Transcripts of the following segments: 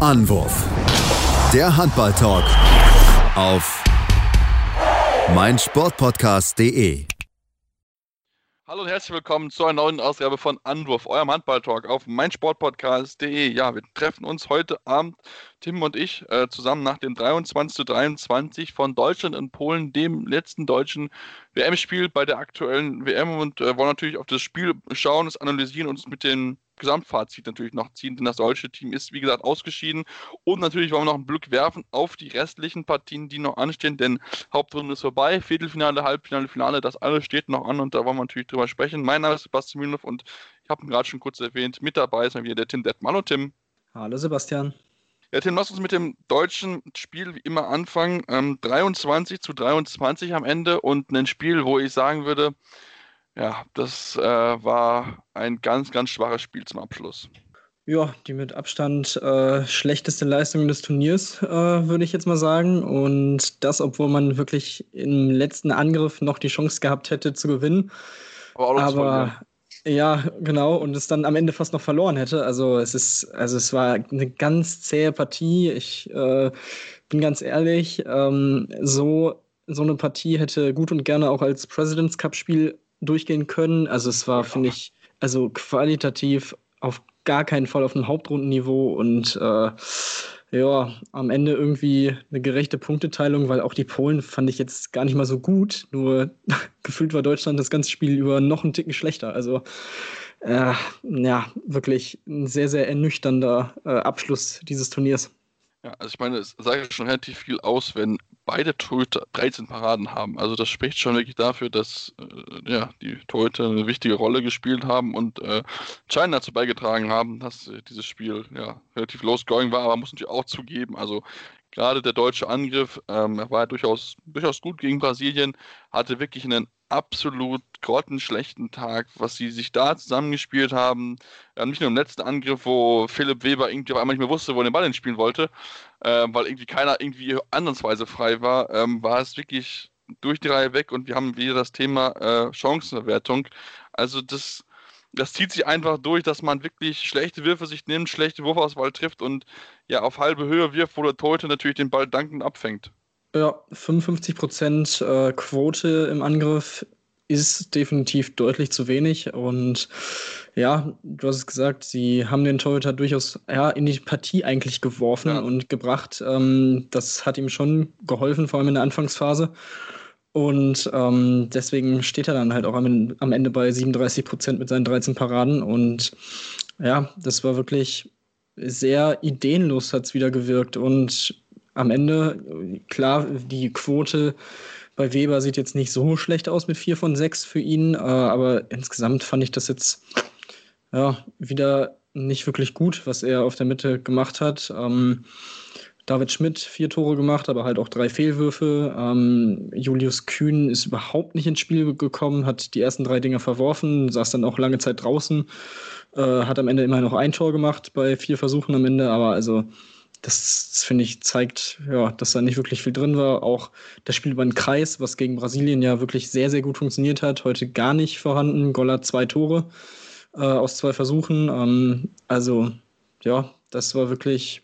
Anwurf. Der Handball-Talk auf meinsportpodcast.de. Hallo und herzlich willkommen zu einer neuen Ausgabe von Anwurf, eurem Handball-Talk auf meinsportpodcast.de. Ja, wir treffen uns heute Abend, Tim und ich, äh, zusammen nach dem 23 zu 23 von Deutschland und Polen, dem letzten deutschen WM-Spiel bei der aktuellen WM und äh, wollen natürlich auf das Spiel schauen, es analysieren und uns mit den Gesamtfazit natürlich noch ziehen, denn das deutsche Team ist, wie gesagt, ausgeschieden. Und natürlich wollen wir noch einen Blick werfen auf die restlichen Partien, die noch anstehen, denn Hauptrunde ist vorbei, Viertelfinale, Halbfinale, Finale, das alles steht noch an und da wollen wir natürlich drüber sprechen. Mein Name ist Sebastian Mühlenhoff und ich habe ihn gerade schon kurz erwähnt, mit dabei ist mal wieder der Tim Detmann. Hallo Tim. Hallo Sebastian. Ja, Tim, lass uns mit dem deutschen Spiel wie immer anfangen. Ähm, 23 zu 23 am Ende und ein Spiel, wo ich sagen würde, ja, das äh, war ein ganz, ganz schwaches Spiel zum Abschluss. Ja, die mit Abstand äh, schlechteste Leistung des Turniers, äh, würde ich jetzt mal sagen. Und das, obwohl man wirklich im letzten Angriff noch die Chance gehabt hätte zu gewinnen. Aber, Aber ja, genau, und es dann am Ende fast noch verloren hätte. Also es ist, also es war eine ganz zähe Partie. Ich äh, bin ganz ehrlich, ähm, so, so eine Partie hätte gut und gerne auch als President's Cup-Spiel durchgehen können. Also es war, finde ich, also qualitativ auf gar keinen Fall auf einem Hauptrundenniveau und äh, ja, am Ende irgendwie eine gerechte Punkteteilung, weil auch die Polen fand ich jetzt gar nicht mal so gut. Nur gefühlt war Deutschland das ganze Spiel über noch einen Ticken schlechter. Also äh, ja, wirklich ein sehr, sehr ernüchternder äh, Abschluss dieses Turniers. Ja, also ich meine, es sagt schon relativ viel aus, wenn beide Torhüter 13 Paraden haben. Also das spricht schon wirklich dafür, dass äh, ja, die Torhüter eine wichtige Rolle gespielt haben und äh, China dazu beigetragen haben, dass äh, dieses Spiel ja, relativ low-scoring war, aber muss natürlich auch zugeben, also gerade der deutsche Angriff ähm, war ja durchaus, durchaus gut gegen Brasilien, hatte wirklich einen absolut grottenschlechten Tag, was sie sich da zusammengespielt haben. Ja, nicht nur im letzten Angriff, wo Philipp Weber irgendwie auf einmal nicht mehr wusste, wo er den Ball hinspielen wollte, äh, weil irgendwie keiner irgendwie andersweise frei war, ähm, war es wirklich durch die Reihe weg und wir haben wieder das Thema äh, Chancenverwertung. Also das, das zieht sich einfach durch, dass man wirklich schlechte Würfe sich nimmt, schlechte Wurfauswahl trifft und ja auf halbe Höhe wirft, wo der Torhüter natürlich den Ball dankend abfängt. Ja, 55 Prozent äh, Quote im Angriff ist definitiv deutlich zu wenig. Und ja, du hast es gesagt, sie haben den Torhüter durchaus ja, in die Partie eigentlich geworfen ja. und gebracht. Ähm, das hat ihm schon geholfen, vor allem in der Anfangsphase. Und ähm, deswegen steht er dann halt auch am, am Ende bei 37 Prozent mit seinen 13 Paraden. Und ja, das war wirklich sehr ideenlos, hat es wieder gewirkt. Und am Ende, klar, die Quote bei Weber sieht jetzt nicht so schlecht aus mit 4 von 6 für ihn, äh, aber insgesamt fand ich das jetzt ja, wieder nicht wirklich gut, was er auf der Mitte gemacht hat. Ähm, David Schmidt vier Tore gemacht, aber halt auch drei Fehlwürfe. Ähm, Julius Kühn ist überhaupt nicht ins Spiel gekommen, hat die ersten drei Dinger verworfen, saß dann auch lange Zeit draußen, äh, hat am Ende immer noch ein Tor gemacht bei vier Versuchen am Ende, aber also das, das finde ich, zeigt, ja, dass da nicht wirklich viel drin war. Auch das Spiel über den Kreis, was gegen Brasilien ja wirklich sehr, sehr gut funktioniert hat, heute gar nicht vorhanden. Goller zwei Tore äh, aus zwei Versuchen. Ähm, also, ja, das war wirklich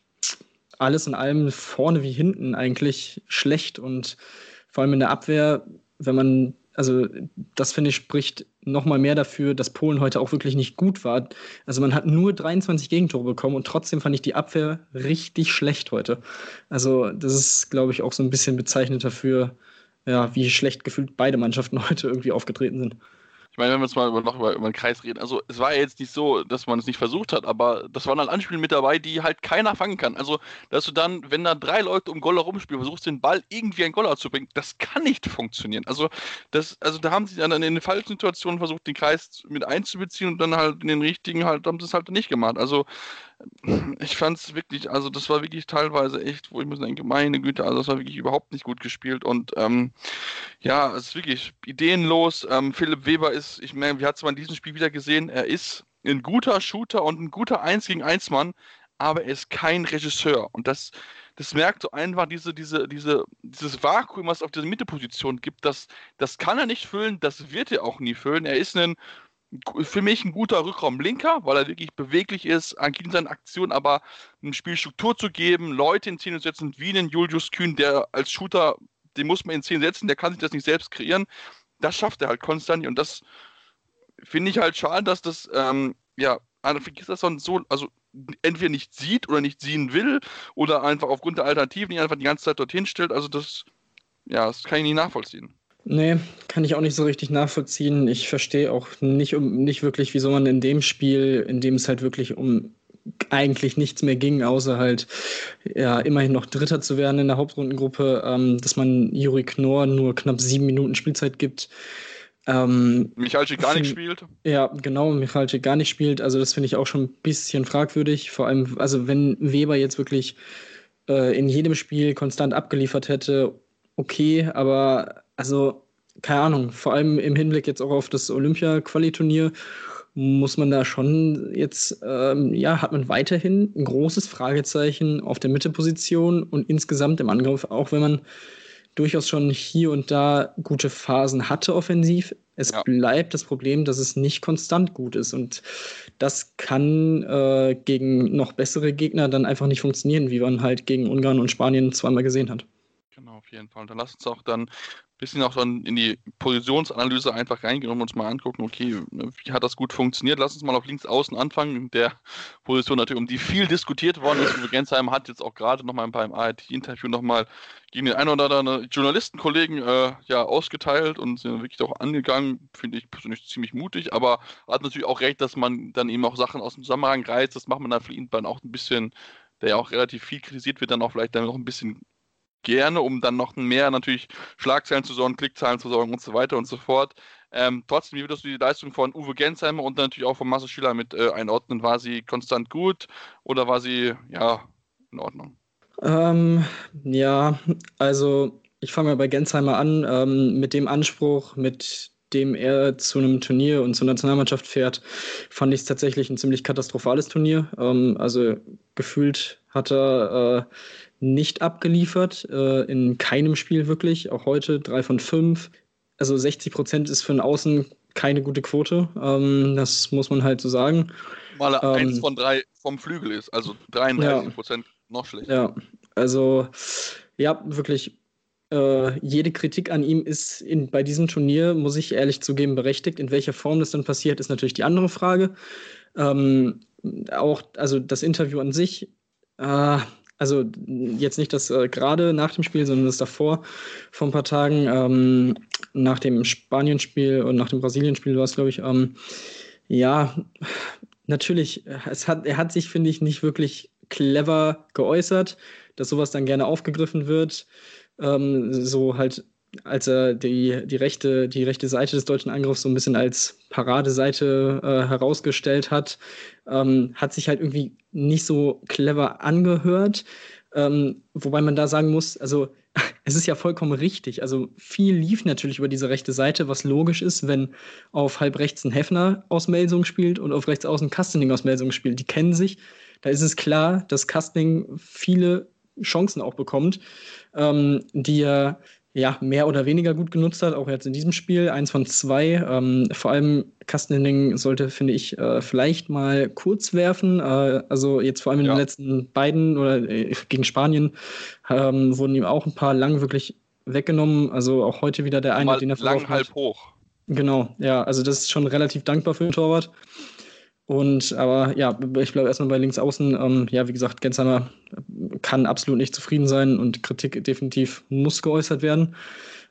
alles in allem vorne wie hinten eigentlich schlecht und vor allem in der Abwehr, wenn man also das finde ich spricht nochmal mehr dafür, dass Polen heute auch wirklich nicht gut war. Also man hat nur 23 Gegentore bekommen und trotzdem fand ich die Abwehr richtig schlecht heute. Also das ist, glaube ich, auch so ein bisschen bezeichnend dafür, ja, wie schlecht gefühlt beide Mannschaften heute irgendwie aufgetreten sind. Ich meine, wenn wir jetzt mal über, noch über, über den Kreis reden, also es war ja jetzt nicht so, dass man es nicht versucht hat, aber das waren halt Anspiele mit dabei, die halt keiner fangen kann. Also, dass du dann, wenn da drei Leute um Goller rumspielen, versuchst den Ball irgendwie an Goller zu bringen, das kann nicht funktionieren. Also, das, also da haben sie dann in den falschen Situationen versucht, den Kreis mit einzubeziehen und dann halt in den richtigen halt, haben sie es halt nicht gemacht. Also, ich fand es wirklich, also das war wirklich teilweise echt, wo ich mir denke, meine Güte, also das war wirklich überhaupt nicht gut gespielt und ähm, ja, es ist wirklich ideenlos. Ähm, Philipp Weber ist, ich meine, wir haben es mal in diesem Spiel wieder gesehen, er ist ein guter Shooter und ein guter 1 gegen 1 Mann, aber er ist kein Regisseur und das, das merkt so einfach diese, diese, diese, dieses Vakuum, was es auf dieser Mitteposition gibt, das, das kann er nicht füllen, das wird er auch nie füllen. Er ist ein für mich ein guter Rückraumlinker, weil er wirklich beweglich ist, agil in seinen Aktionen, aber eine Spielstruktur zu geben, Leute in Szene zu setzen, wie einen Julius Kühn, der als Shooter, den muss man in Szene setzen, der kann sich das nicht selbst kreieren. Das schafft er halt konstant und das finde ich halt schade, dass das, ähm, ja, vergisst das so, also entweder nicht sieht oder nicht sehen will oder einfach aufgrund der Alternativen nicht einfach die ganze Zeit dorthin stellt. Also das, ja, das kann ich nicht nachvollziehen. Nee, kann ich auch nicht so richtig nachvollziehen. Ich verstehe auch nicht, um, nicht wirklich, wieso man in dem Spiel, in dem es halt wirklich um eigentlich nichts mehr ging, außer halt ja immerhin noch Dritter zu werden in der Hauptrundengruppe, ähm, dass man Juri Knorr nur knapp sieben Minuten Spielzeit gibt. Ähm, Michalczyk gar nicht spielt. Ja, genau, Michalczyk gar nicht spielt. Also das finde ich auch schon ein bisschen fragwürdig. Vor allem, also wenn Weber jetzt wirklich äh, in jedem Spiel konstant abgeliefert hätte, okay, aber also, keine Ahnung, vor allem im Hinblick jetzt auch auf das Olympia-Qualiturnier muss man da schon jetzt, ähm, ja, hat man weiterhin ein großes Fragezeichen auf der Mitteposition und insgesamt im Angriff, auch wenn man durchaus schon hier und da gute Phasen hatte offensiv. Es ja. bleibt das Problem, dass es nicht konstant gut ist. Und das kann äh, gegen noch bessere Gegner dann einfach nicht funktionieren, wie man halt gegen Ungarn und Spanien zweimal gesehen hat. Genau, auf jeden Fall. Dann lass uns auch dann bisschen auch dann in die Positionsanalyse einfach reingehen und uns mal angucken, okay, wie hat das gut funktioniert? Lass uns mal auf links außen anfangen, der Position natürlich, um die viel diskutiert worden ist. Uwe Gensheim hat jetzt auch gerade nochmal beim ART-Interview nochmal gegen den einen oder anderen Journalistenkollegen äh, ja, ausgeteilt und sind wirklich auch angegangen, finde ich persönlich ziemlich mutig, aber hat natürlich auch recht, dass man dann eben auch Sachen aus dem Zusammenhang reißt. Das macht man dann für ihn dann auch ein bisschen, der ja auch relativ viel kritisiert wird, dann auch vielleicht dann noch ein bisschen gerne, um dann noch mehr natürlich Schlagzeilen zu sorgen, Klickzahlen zu sorgen und so weiter und so fort. Ähm, trotzdem, wie würdest du die Leistung von Uwe Gensheimer und natürlich auch von Marcel Schüler mit äh, einordnen? War sie konstant gut oder war sie ja in Ordnung? Ähm, ja, also ich fange mal bei Gensheimer an. Ähm, mit dem Anspruch, mit dem er zu einem Turnier und zur Nationalmannschaft fährt, fand ich es tatsächlich ein ziemlich katastrophales Turnier. Ähm, also gefühlt hat er äh, nicht abgeliefert, äh, in keinem Spiel wirklich, auch heute drei von fünf. Also 60 Prozent ist für einen Außen keine gute Quote, ähm, das muss man halt so sagen. Weil er ähm, eins von drei vom Flügel ist, also 33 Prozent ja, noch schlechter. Ja, also ja, wirklich. Äh, jede Kritik an ihm ist in, bei diesem Turnier, muss ich ehrlich zugeben, berechtigt. In welcher Form das dann passiert, ist natürlich die andere Frage. Ähm, auch, also das Interview an sich, äh, also jetzt nicht das äh, gerade nach dem Spiel, sondern das davor vor ein paar Tagen, ähm, nach dem Spanien-Spiel und nach dem Brasilien-Spiel war es, glaube ich, ähm, ja, natürlich, es hat, er hat sich, finde ich, nicht wirklich clever geäußert, dass sowas dann gerne aufgegriffen wird. Ähm, so halt als er die, die, rechte, die rechte Seite des deutschen Angriffs so ein bisschen als Paradeseite äh, herausgestellt hat, ähm, hat sich halt irgendwie nicht so clever angehört. Ähm, wobei man da sagen muss, also es ist ja vollkommen richtig. Also viel lief natürlich über diese rechte Seite, was logisch ist, wenn auf halb rechts ein Hefner aus Melsung spielt und auf rechts außen Kastening aus Melsung spielt. Die kennen sich. Da ist es klar, dass Kastening viele Chancen auch bekommt, ähm, die er ja, mehr oder weniger gut genutzt hat, auch jetzt in diesem Spiel. Eins von zwei. Ähm, vor allem Kastening sollte, finde ich, äh, vielleicht mal kurz werfen. Äh, also jetzt vor allem in ja. den letzten beiden oder äh, gegen Spanien ähm, wurden ihm auch ein paar lang wirklich weggenommen. Also auch heute wieder der eine, mal den er lang halb hoch. Genau, ja, also das ist schon relativ dankbar für den Torwart. Und aber ja, ich bleibe erstmal bei links außen. Ähm, ja, wie gesagt, Gensheimer kann absolut nicht zufrieden sein und Kritik definitiv muss geäußert werden.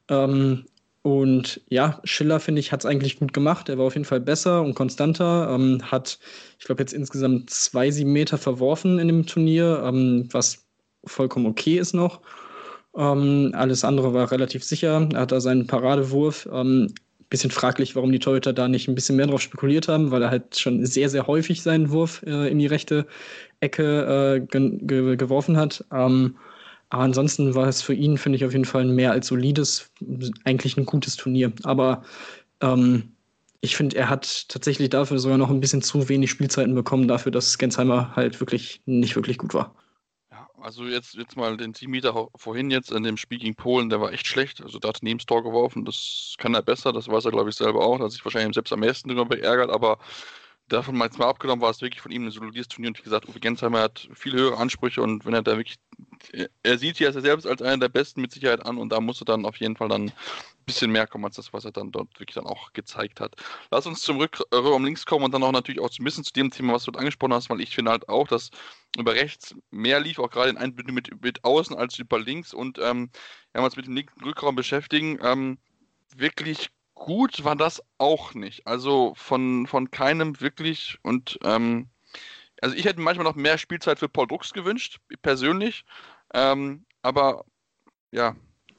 Ähm, und ja, Schiller, finde ich, hat es eigentlich gut gemacht. Er war auf jeden Fall besser und konstanter. Ähm, hat, ich glaube, jetzt insgesamt zwei, sieben Meter verworfen in dem Turnier, ähm, was vollkommen okay ist noch. Ähm, alles andere war relativ sicher. Er hat da seinen Paradewurf. Bisschen fraglich, warum die Torhüter da nicht ein bisschen mehr drauf spekuliert haben, weil er halt schon sehr, sehr häufig seinen Wurf äh, in die rechte Ecke äh, ge ge geworfen hat. Ähm, aber ansonsten war es für ihn, finde ich, auf jeden Fall ein mehr als solides, eigentlich ein gutes Turnier. Aber ähm, ich finde, er hat tatsächlich dafür sogar noch ein bisschen zu wenig Spielzeiten bekommen, dafür, dass Gensheimer halt wirklich nicht wirklich gut war also jetzt, jetzt mal den Teammeter vorhin jetzt in dem Spiel gegen Polen, der war echt schlecht. Also da hat er Tor geworfen, das kann er besser, das weiß er glaube ich selber auch, da hat sich wahrscheinlich selbst am meisten darüber geärgert, aber davon mal jetzt mal abgenommen, war es wirklich von ihm ein solides Turnier. Und wie gesagt, Uwe Gensheimer hat viel höhere Ansprüche und wenn er da wirklich, er sieht sich ja selbst als einer der Besten mit Sicherheit an und da muss er dann auf jeden Fall dann ein bisschen mehr kommen als das, was er dann dort wirklich dann auch gezeigt hat. Lass uns zum Rückraum links kommen und dann auch natürlich auch ein bisschen zu dem Thema, was du angesprochen hast, weil ich finde halt auch, dass über rechts mehr lief, auch gerade in Einbindung mit, mit außen als über links und ähm, wenn wir uns mit dem linken Rückraum beschäftigen, ähm, wirklich gut war das auch nicht. Also von, von keinem wirklich und ähm, also ich hätte manchmal noch mehr Spielzeit für Paul Drucks gewünscht, persönlich. Ähm, aber ja,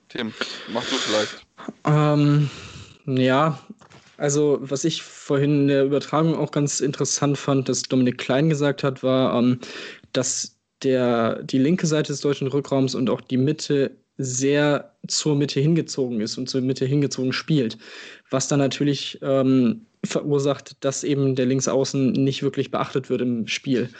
Tim, mach du vielleicht. Ähm, ja, also was ich vorhin in der Übertragung auch ganz interessant fand, dass Dominik Klein gesagt hat, war, ähm, dass der, die linke Seite des deutschen Rückraums und auch die Mitte sehr zur Mitte hingezogen ist und zur Mitte hingezogen spielt. Was dann natürlich ähm, verursacht, dass eben der Linksaußen nicht wirklich beachtet wird im Spiel.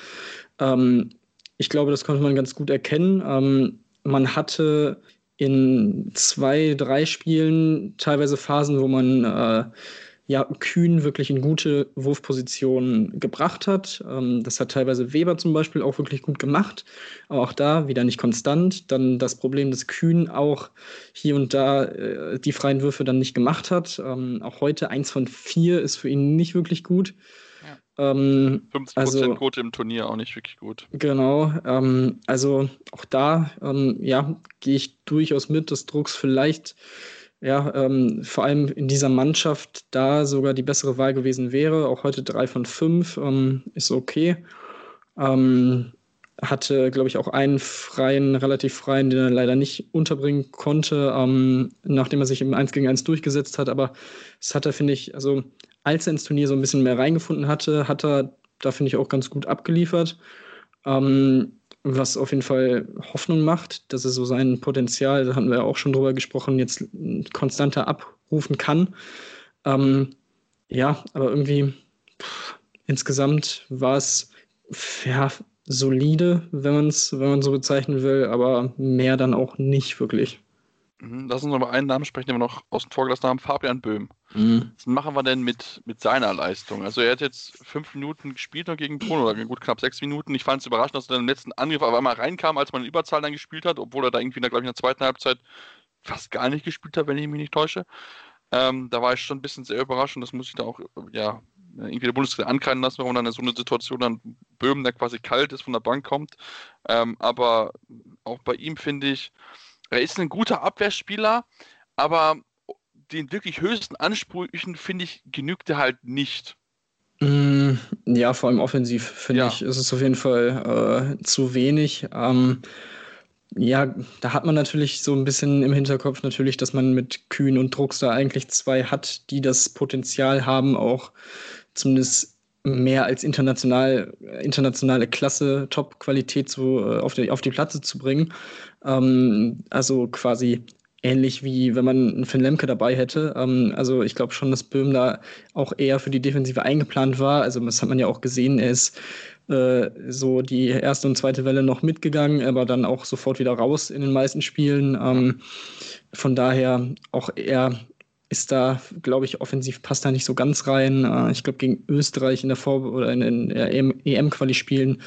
Ähm, ich glaube, das konnte man ganz gut erkennen. Ähm, man hatte in zwei, drei Spielen teilweise Phasen, wo man äh, ja, Kühn wirklich in gute Wurfpositionen gebracht hat. Ähm, das hat teilweise Weber zum Beispiel auch wirklich gut gemacht, aber auch da wieder nicht konstant. Dann das Problem, dass Kühn auch hier und da äh, die freien Würfe dann nicht gemacht hat. Ähm, auch heute eins von vier ist für ihn nicht wirklich gut. Ja. Ähm, 50% also, Quote im Turnier auch nicht wirklich gut. Genau, ähm, also auch da, ähm, ja, gehe ich durchaus mit, dass Drucks vielleicht ja, ähm, vor allem in dieser Mannschaft da sogar die bessere Wahl gewesen wäre. Auch heute drei von fünf ähm, ist okay. Ähm, hatte, glaube ich, auch einen freien, relativ freien, den er leider nicht unterbringen konnte, ähm, nachdem er sich im 1 gegen 1 durchgesetzt hat. Aber es hat er, finde ich, also als er ins Turnier so ein bisschen mehr reingefunden hatte, hat er da, finde ich, auch ganz gut abgeliefert. Ähm, was auf jeden Fall Hoffnung macht, dass er so sein Potenzial, da hatten wir ja auch schon drüber gesprochen, jetzt konstanter abrufen kann. Ähm, ja, aber irgendwie pff, insgesamt war es ja, solide, wenn man es wenn man so bezeichnen will, aber mehr dann auch nicht wirklich. Mhm, lass uns noch mal einen Namen sprechen, den wir noch außen vor gelassen haben, Fabian Böhm. Mhm. Was machen wir denn mit, mit seiner Leistung? Also er hat jetzt fünf Minuten gespielt noch gegen Polen oder gut knapp sechs Minuten. Ich fand es überraschend, dass er dann im letzten Angriff auf einmal reinkam, als man in Überzahl dann gespielt hat, obwohl er da irgendwie, glaube ich, in der zweiten Halbzeit fast gar nicht gespielt hat, wenn ich mich nicht täusche. Ähm, da war ich schon ein bisschen sehr überrascht und das muss ich da auch, ja, irgendwie der Bundesliga ankreiden lassen, warum dann in so eine Situation dann Böhm, der quasi kalt ist, von der Bank kommt. Ähm, aber auch bei ihm finde ich, er ist ein guter Abwehrspieler, aber den wirklich höchsten Ansprüchen, finde ich, genügt er halt nicht. Mm, ja, vor allem offensiv, finde ja. ich, ist es auf jeden Fall äh, zu wenig. Ähm, ja, da hat man natürlich so ein bisschen im Hinterkopf natürlich, dass man mit Kühn und Drucks da eigentlich zwei hat, die das Potenzial haben, auch zumindest mehr als international, internationale Klasse, Top-Qualität zu, äh, auf, die, auf die Platte zu bringen. Ähm, also quasi ähnlich wie wenn man einen Finn Lemke dabei hätte. Ähm, also ich glaube schon, dass Böhm da auch eher für die Defensive eingeplant war. Also das hat man ja auch gesehen. Er ist äh, so die erste und zweite Welle noch mitgegangen, aber dann auch sofort wieder raus in den meisten Spielen. Ähm, von daher auch eher ist da, glaube ich, offensiv passt da nicht so ganz rein. Äh, ich glaube, gegen Österreich in der Vor- oder in den EM-Quali-Spielen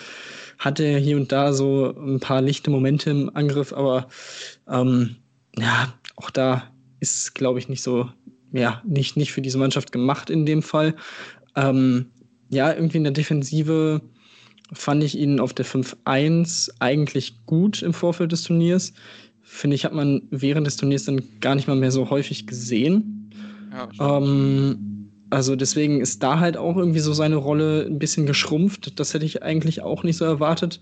hatte er hier und da so ein paar lichte Momente im Angriff, aber ähm, ja, auch da ist, glaube ich, nicht so, ja, nicht, nicht für diese Mannschaft gemacht in dem Fall. Ähm, ja, irgendwie in der Defensive fand ich ihn auf der 5-1 eigentlich gut im Vorfeld des Turniers. Finde ich, hat man während des Turniers dann gar nicht mal mehr so häufig gesehen. Ja, ähm, also deswegen ist da halt auch irgendwie so seine Rolle ein bisschen geschrumpft. Das hätte ich eigentlich auch nicht so erwartet.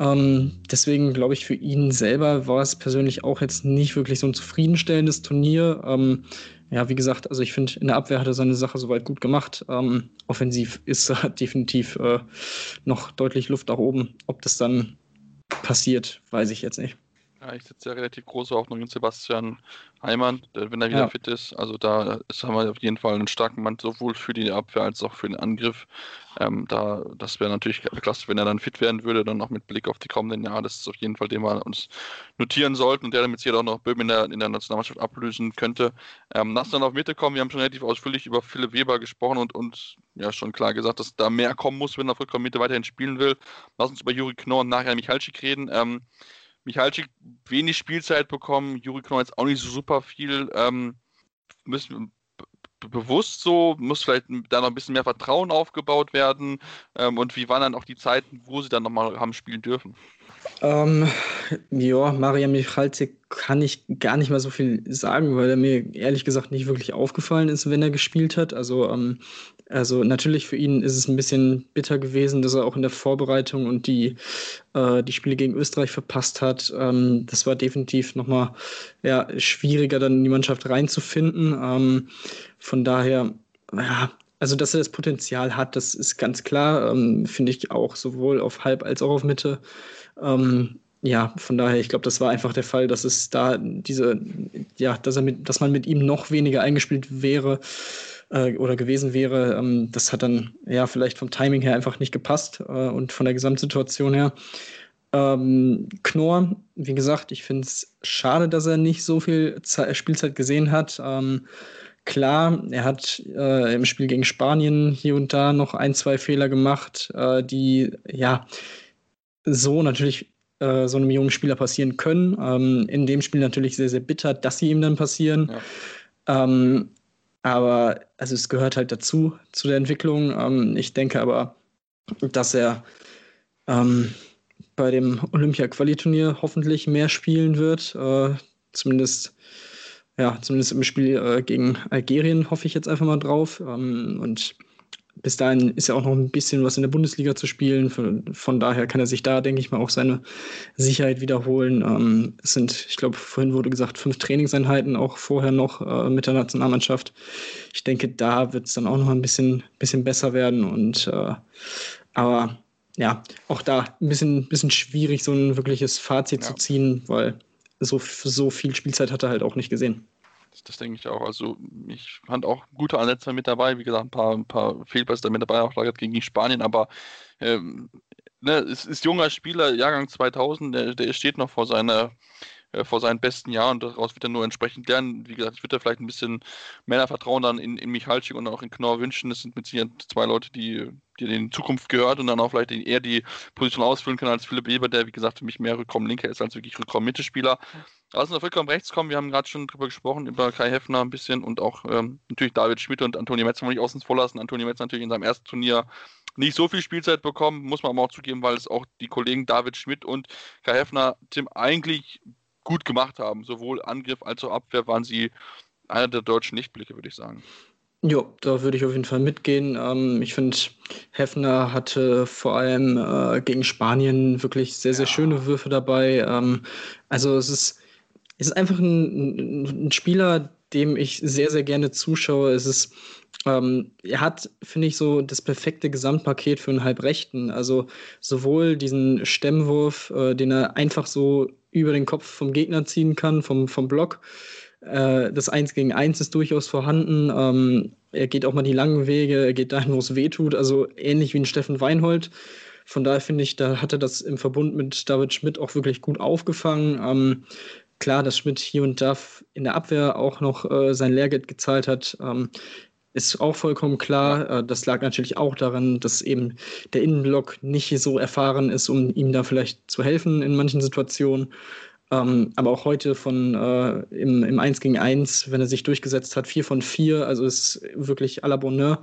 Ähm, deswegen glaube ich, für ihn selber war es persönlich auch jetzt nicht wirklich so ein zufriedenstellendes Turnier. Ähm, ja, wie gesagt, also ich finde, in der Abwehr hat er seine Sache soweit gut gemacht. Ähm, offensiv ist er definitiv äh, noch deutlich Luft nach oben. Ob das dann passiert, weiß ich jetzt nicht. Ja, ich setze ja relativ große Hoffnung in Sebastian Heimann, wenn er wieder ja. fit ist. Also da ist, haben wir auf jeden Fall einen starken Mann, sowohl für die Abwehr als auch für den Angriff. Ähm, da, das wäre natürlich klasse, wenn er dann fit werden würde, dann auch mit Blick auf die kommenden Jahre. Das ist auf jeden Fall, den wir uns notieren sollten und der damit hier auch noch Böhm in der, in der Nationalmannschaft ablösen könnte. Ähm, lass dann auf Mitte kommen. Wir haben schon relativ ausführlich über Philipp Weber gesprochen und uns ja schon klar gesagt, dass da mehr kommen muss, wenn er auf Mitte weiterhin spielen will. Lass uns über Juri Knorr und nachher Michalczyk reden. Ähm, Michalczyk wenig Spielzeit bekommen, Juri jetzt auch nicht so super viel. Ähm, müssen bewusst so, muss vielleicht da noch ein bisschen mehr Vertrauen aufgebaut werden. Ähm, und wie waren dann auch die Zeiten, wo sie dann nochmal haben spielen dürfen? Ähm, ja, Maria Michalczyk kann ich gar nicht mal so viel sagen, weil er mir ehrlich gesagt nicht wirklich aufgefallen ist, wenn er gespielt hat. Also ähm, also natürlich für ihn ist es ein bisschen bitter gewesen, dass er auch in der Vorbereitung und die, äh, die Spiele gegen Österreich verpasst hat. Ähm, das war definitiv nochmal ja, schwieriger, dann in die Mannschaft reinzufinden. Ähm, von daher, ja, also dass er das Potenzial hat, das ist ganz klar, ähm, finde ich auch sowohl auf Halb als auch auf Mitte. Ähm, ja, von daher, ich glaube, das war einfach der Fall, dass es da diese, ja, dass er mit, dass man mit ihm noch weniger eingespielt wäre äh, oder gewesen wäre. Ähm, das hat dann ja vielleicht vom Timing her einfach nicht gepasst äh, und von der Gesamtsituation her. Ähm, Knorr, wie gesagt, ich finde es schade, dass er nicht so viel Ze Spielzeit gesehen hat. Ähm, klar, er hat äh, im Spiel gegen Spanien hier und da noch ein, zwei Fehler gemacht, äh, die ja so natürlich äh, so einem jungen Spieler passieren können. Ähm, in dem Spiel natürlich sehr, sehr bitter, dass sie ihm dann passieren. Ja. Ähm, aber also es gehört halt dazu, zu der Entwicklung. Ähm, ich denke aber, dass er ähm, bei dem Olympia-Qualiturnier hoffentlich mehr spielen wird. Äh, zumindest, ja, zumindest im Spiel äh, gegen Algerien hoffe ich jetzt einfach mal drauf. Ähm, und bis dahin ist ja auch noch ein bisschen was in der Bundesliga zu spielen. Von, von daher kann er sich da, denke ich mal, auch seine Sicherheit wiederholen. Ähm, es sind, ich glaube, vorhin wurde gesagt, fünf Trainingseinheiten auch vorher noch äh, mit der Nationalmannschaft. Ich denke, da wird es dann auch noch ein bisschen, bisschen besser werden. Und äh, aber ja, auch da ein bisschen, bisschen schwierig, so ein wirkliches Fazit ja. zu ziehen, weil so, so viel Spielzeit hat er halt auch nicht gesehen. Das, denke ich auch. Also ich fand auch gute Ansätze mit dabei. Wie gesagt, ein paar, ein paar Fehlpässe mit dabei, auch gegen Spanien. Aber ähm, ne, es ist junger Spieler, Jahrgang 2000, der, der steht noch vor seiner äh, vor seinen besten Jahren und daraus wird er nur entsprechend lernen. Wie gesagt, ich würde da vielleicht ein bisschen mehr Vertrauen dann in, in Michalczyk und auch in Knorr wünschen. Das sind mit Sicherheit zwei Leute, die, die in Zukunft gehört und dann auch vielleicht eher die Position ausfüllen können als Philipp Eber, der wie gesagt für mich mehr Rückraum-Linker ist als wirklich Rückraum-Mitte-Spieler. Lass uns auf Rückraum rechts kommen. Wir haben gerade schon drüber gesprochen, über Kai Heffner ein bisschen und auch ähm, natürlich David Schmidt und Antonio Metz wollen wir nicht außen vor lassen. Antonio Metz natürlich in seinem ersten Turnier nicht so viel Spielzeit bekommen, muss man aber auch zugeben, weil es auch die Kollegen David Schmidt und Kai Heffner Tim eigentlich gut gemacht haben. Sowohl Angriff als auch Abwehr waren sie einer der deutschen Lichtblicke, würde ich sagen. Ja, da würde ich auf jeden Fall mitgehen. Ähm, ich finde, Heffner hatte vor allem äh, gegen Spanien wirklich sehr, sehr ja. schöne Würfe dabei. Ähm, also es ist, ist einfach ein, ein, Spieler, dem ich sehr, sehr gerne zuschaue. Es ist, ähm, er hat, finde ich, so das perfekte Gesamtpaket für einen Halbrechten. Also sowohl diesen Stemmwurf, äh, den er einfach so über den Kopf vom Gegner ziehen kann, vom, vom Block. Äh, das Eins gegen Eins ist durchaus vorhanden. Ähm, er geht auch mal die langen Wege, er geht dahin, wo es weh tut, also ähnlich wie ein Steffen Weinhold. Von daher finde ich, da hat er das im Verbund mit David Schmidt auch wirklich gut aufgefangen. Ähm, klar, dass Schmidt hier und da in der Abwehr auch noch äh, sein Lehrgeld gezahlt hat. Ähm, ist auch vollkommen klar. Äh, das lag natürlich auch daran, dass eben der Innenblock nicht so erfahren ist, um ihm da vielleicht zu helfen in manchen Situationen. Ähm, aber auch heute von äh, im, im 1 gegen 1, wenn er sich durchgesetzt hat, 4 von 4, also ist wirklich à la Bonheur.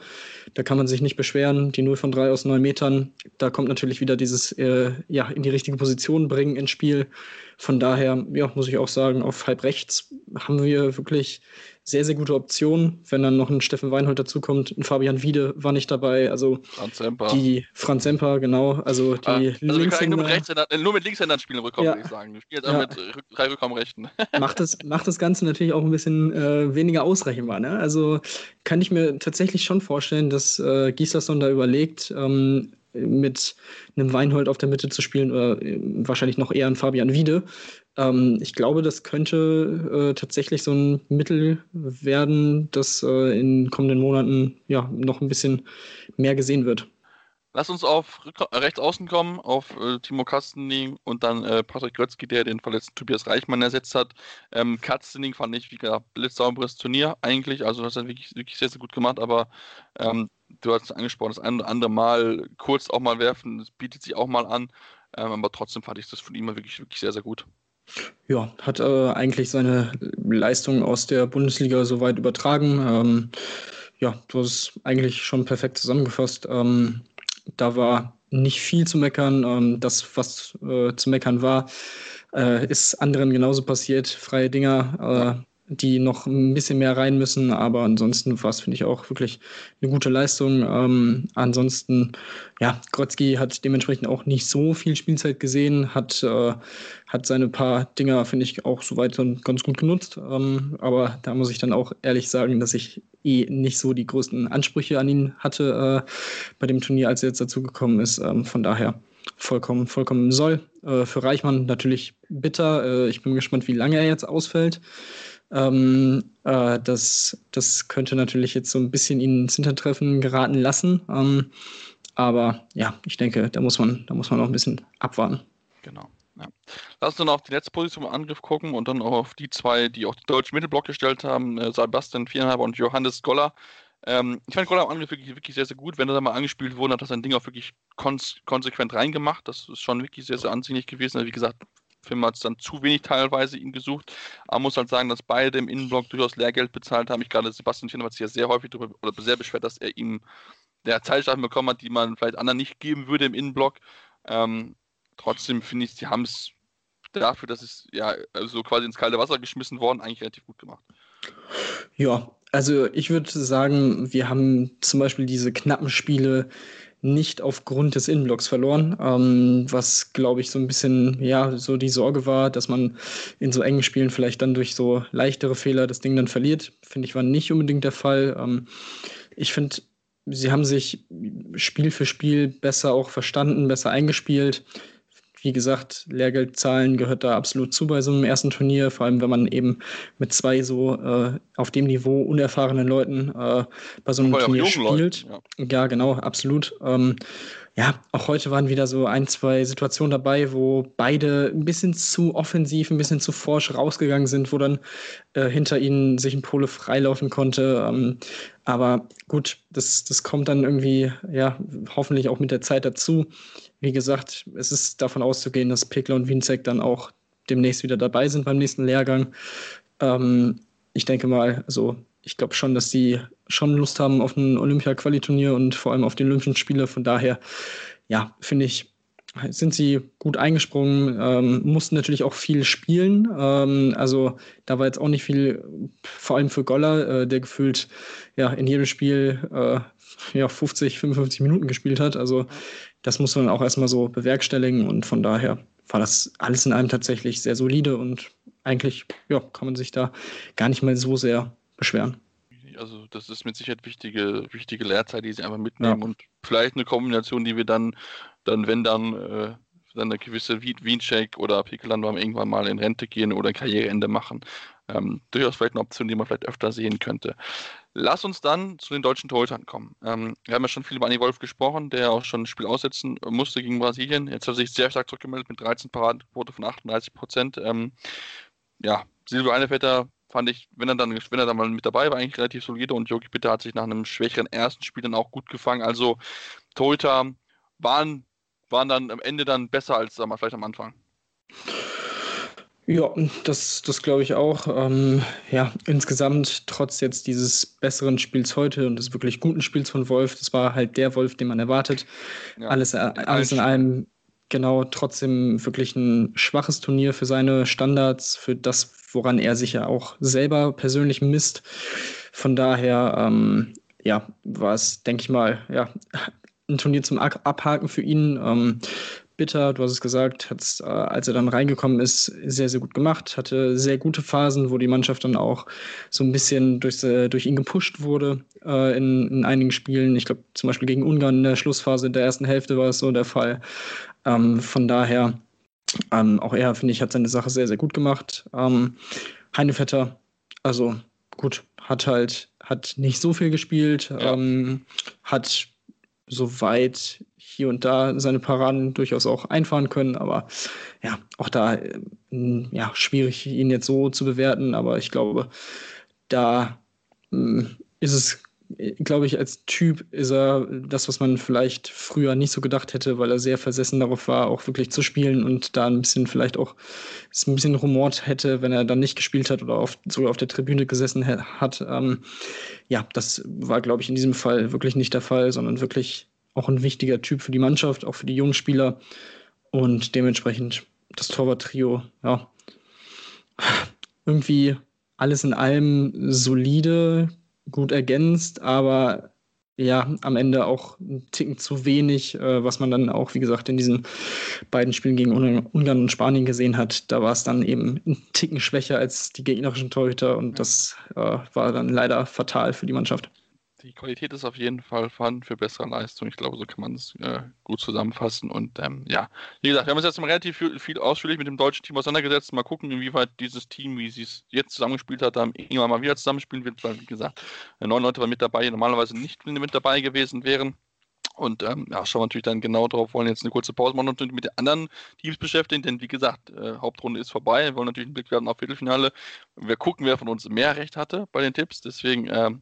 Da kann man sich nicht beschweren. Die 0 von 3 aus 9 Metern, da kommt natürlich wieder dieses äh, ja, in die richtige Position bringen ins Spiel. Von daher, ja, muss ich auch sagen, auf halb rechts haben wir wirklich sehr, sehr gute Option. Wenn dann noch ein Steffen Weinhold dazukommt, ein Fabian Wiede war nicht dabei. Also Franz Semper. Die Franz Semper, genau. Also die ah, also Linkshänder. Nur mit, äh, nur mit Linkshändern spielen Rückkommen, ja. würde ich sagen. Du spielst ja. mit drei Rückkommenrechten. macht, das, macht das Ganze natürlich auch ein bisschen äh, weniger ausrechenbar. Ne? Also kann ich mir tatsächlich schon vorstellen, dass äh, Gislason da überlegt, ähm, mit einem Weinhold auf der Mitte zu spielen oder äh, wahrscheinlich noch eher ein Fabian Wiede. Ähm, ich glaube, das könnte äh, tatsächlich so ein Mittel werden, das äh, in kommenden Monaten ja noch ein bisschen mehr gesehen wird. Lass uns auf rechts außen kommen, auf äh, Timo Kastening und dann äh, Patrick Götzky, der den verletzten Tobias Reichmann ersetzt hat. Ähm, Kastening fand ich, wie gesagt, blitzsauberes Turnier eigentlich, also das hat er wirklich, wirklich sehr, sehr gut gemacht, aber ähm, du hast es angesprochen, das ein oder andere Mal kurz auch mal werfen, das bietet sich auch mal an, ähm, aber trotzdem fand ich das von ihm wirklich, wirklich sehr, sehr gut. Ja, hat äh, eigentlich seine Leistung aus der Bundesliga soweit übertragen. Ähm, ja, du hast eigentlich schon perfekt zusammengefasst. Ähm, da war nicht viel zu meckern. Ähm, das, was äh, zu meckern war, äh, ist anderen genauso passiert. Freie Dinger, äh, die noch ein bisschen mehr rein müssen. Aber ansonsten war es, finde ich, auch wirklich eine gute Leistung. Ähm, ansonsten, ja, Grotzky hat dementsprechend auch nicht so viel Spielzeit gesehen, hat, äh, hat seine paar Dinger, finde ich, auch soweit ganz gut genutzt. Ähm, aber da muss ich dann auch ehrlich sagen, dass ich eh nicht so die größten Ansprüche an ihn hatte äh, bei dem Turnier, als er jetzt dazugekommen ist. Ähm, von daher vollkommen, vollkommen Soll. Äh, für Reichmann natürlich bitter. Äh, ich bin gespannt, wie lange er jetzt ausfällt. Ähm, äh, das, das könnte natürlich jetzt so ein bisschen ihn ins Hintertreffen geraten lassen. Ähm, aber ja, ich denke, da muss man, da muss man noch ein bisschen abwarten. Genau. Ja. Lass uns dann auf die letzte Position im Angriff gucken und dann auch auf die zwei, die auch den deutschen Mittelblock gestellt haben, äh, Sebastian Viereinhalber und Johannes Goller. Ähm, ich fand Goller am Angriff wirklich, wirklich sehr, sehr gut. Wenn er da mal angespielt wurde, hat er sein Ding auch wirklich konse konsequent reingemacht. Das ist schon wirklich sehr, sehr ansehnlich gewesen. Also wie gesagt, Film hat es dann zu wenig teilweise ihn gesucht. Man muss halt sagen, dass beide im Innenblock durchaus Lehrgeld bezahlt haben. Ich gerade Sebastian Fiener hat sich ja sehr häufig darüber, oder sehr beschwert, dass er ihm der Zeitstrafen bekommen hat, die man vielleicht anderen nicht geben würde im Innenblock. Ähm, trotzdem finde ich, sie haben es dafür, dass es ja so quasi ins kalte Wasser geschmissen worden, eigentlich relativ gut gemacht. Ja, also ich würde sagen, wir haben zum Beispiel diese knappen Spiele nicht aufgrund des Innenblocks verloren, ähm, was glaube ich so ein bisschen ja so die Sorge war, dass man in so engen Spielen vielleicht dann durch so leichtere Fehler das Ding dann verliert. Finde ich war nicht unbedingt der Fall. Ähm, ich finde, sie haben sich Spiel für Spiel besser auch verstanden, besser eingespielt wie gesagt, Lehrgeld zahlen gehört da absolut zu bei so einem ersten Turnier, vor allem wenn man eben mit zwei so äh, auf dem Niveau unerfahrenen Leuten äh, bei so einem Aber Turnier spielt. Ja. ja. genau, absolut. Ähm, ja, auch heute waren wieder so ein, zwei Situationen dabei, wo beide ein bisschen zu offensiv, ein bisschen zu forsch rausgegangen sind, wo dann äh, hinter ihnen sich ein Pole freilaufen konnte. Ähm, aber gut, das, das kommt dann irgendwie, ja, hoffentlich auch mit der Zeit dazu. Wie gesagt, es ist davon auszugehen, dass Pickler und Winzek dann auch demnächst wieder dabei sind beim nächsten Lehrgang. Ähm, ich denke mal, also ich glaube schon, dass sie schon Lust haben auf ein Olympia-Qualiturnier und vor allem auf die Olympischen Spiele. Von daher, ja, finde ich, sind sie gut eingesprungen, ähm, mussten natürlich auch viel spielen. Ähm, also da war jetzt auch nicht viel, vor allem für Goller, äh, der gefühlt ja in jedem Spiel äh, ja, 50, 55 Minuten gespielt hat. Also das muss man auch erstmal so bewerkstelligen und von daher war das alles in allem tatsächlich sehr solide und eigentlich ja, kann man sich da gar nicht mal so sehr beschweren. Also das ist mit Sicherheit wichtige, wichtige Lehrzeit, die sie einfach mitnehmen ja. und vielleicht eine Kombination, die wir dann, dann wenn dann, äh, dann eine gewisse Wiencheck oder Pikeland irgendwann mal in Rente gehen oder ein Karriereende machen. Ähm, durchaus vielleicht eine Option, die man vielleicht öfter sehen könnte. Lass uns dann zu den deutschen Torhütern kommen. Ähm, wir haben ja schon viel über Anni Wolf gesprochen, der auch schon ein Spiel aussetzen musste gegen Brasilien. Jetzt hat er sich sehr stark zurückgemeldet mit 13 Paradenquote von 38 Prozent. Ähm, ja, Silvio Einevetter fand ich, wenn er dann, wenn er dann mal mit dabei war, eigentlich relativ solide und Jogi Bitter hat sich nach einem schwächeren ersten Spiel dann auch gut gefangen. Also Torhüter waren, waren dann am Ende dann besser als wir, vielleicht am Anfang. Ja, das, das glaube ich auch. Ähm, ja, insgesamt, trotz jetzt dieses besseren Spiels heute und des wirklich guten Spiels von Wolf, das war halt der Wolf, den man erwartet. Ja, alles, äh, alles in allem genau trotzdem wirklich ein schwaches Turnier für seine Standards, für das, woran er sich ja auch selber persönlich misst. Von daher, ähm, ja, war es, denke ich mal, ja, ein Turnier zum Abhaken für ihn. Ähm, bitter, du hast es gesagt, hat äh, als er dann reingekommen ist, sehr, sehr gut gemacht, hatte sehr gute Phasen, wo die Mannschaft dann auch so ein bisschen durch, äh, durch ihn gepusht wurde äh, in, in einigen Spielen. Ich glaube, zum Beispiel gegen Ungarn in der Schlussphase der ersten Hälfte war es so der Fall. Ähm, von daher, ähm, auch er, finde ich, hat seine Sache sehr, sehr gut gemacht. Ähm, Heinevetter, also gut, hat halt, hat nicht so viel gespielt, ja. ähm, hat soweit hier und da seine Paraden durchaus auch einfahren können, aber ja, auch da äh, ja, schwierig, ihn jetzt so zu bewerten, aber ich glaube, da äh, ist es glaube ich, als Typ ist er das, was man vielleicht früher nicht so gedacht hätte, weil er sehr versessen darauf war, auch wirklich zu spielen und da ein bisschen vielleicht auch es ein bisschen rumort hätte, wenn er dann nicht gespielt hat oder auf, sogar auf der Tribüne gesessen hat. Ähm, ja, das war, glaube ich, in diesem Fall wirklich nicht der Fall, sondern wirklich auch ein wichtiger Typ für die Mannschaft, auch für die jungen Spieler und dementsprechend das Torwart-Trio, ja, irgendwie alles in allem solide, gut ergänzt, aber ja, am Ende auch ein Ticken zu wenig, äh, was man dann auch, wie gesagt, in diesen beiden Spielen gegen Ungarn und Spanien gesehen hat. Da war es dann eben ein Ticken schwächer als die gegnerischen Torhüter und das äh, war dann leider fatal für die Mannschaft die Qualität ist auf jeden Fall vorhanden für bessere Leistung. Ich glaube, so kann man es äh, gut zusammenfassen. Und ähm, ja, wie gesagt, wir haben uns jetzt relativ viel, viel, ausführlich mit dem deutschen Team auseinandergesetzt. Mal gucken, inwieweit dieses Team, wie sie es jetzt zusammengespielt hat, dann irgendwann mal wieder zusammenspielen wird, weil, wie gesagt, neun Leute waren mit dabei, die normalerweise nicht mit dabei gewesen wären. Und ähm, ja, schauen wir natürlich dann genau drauf, wollen jetzt eine kurze Pause machen und mit den anderen Teams beschäftigen, denn wie gesagt, äh, Hauptrunde ist vorbei, wir wollen natürlich einen Blick werden auf Viertelfinale. Wir gucken, wer von uns mehr Recht hatte bei den Tipps, deswegen ähm,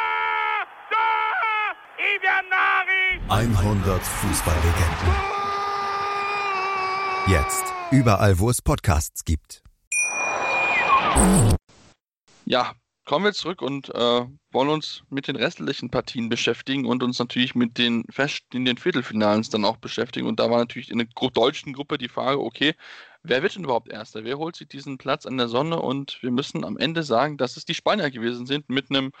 100 Fußballlegenden. Jetzt. Überall, wo es Podcasts gibt. Ja, kommen wir zurück und äh, wollen uns mit den restlichen Partien beschäftigen und uns natürlich mit den Fest in den Viertelfinals dann auch beschäftigen. Und da war natürlich in der deutschen Gruppe die Frage, okay, wer wird denn überhaupt Erster? Wer holt sich diesen Platz an der Sonne? Und wir müssen am Ende sagen, dass es die Spanier gewesen sind mit einem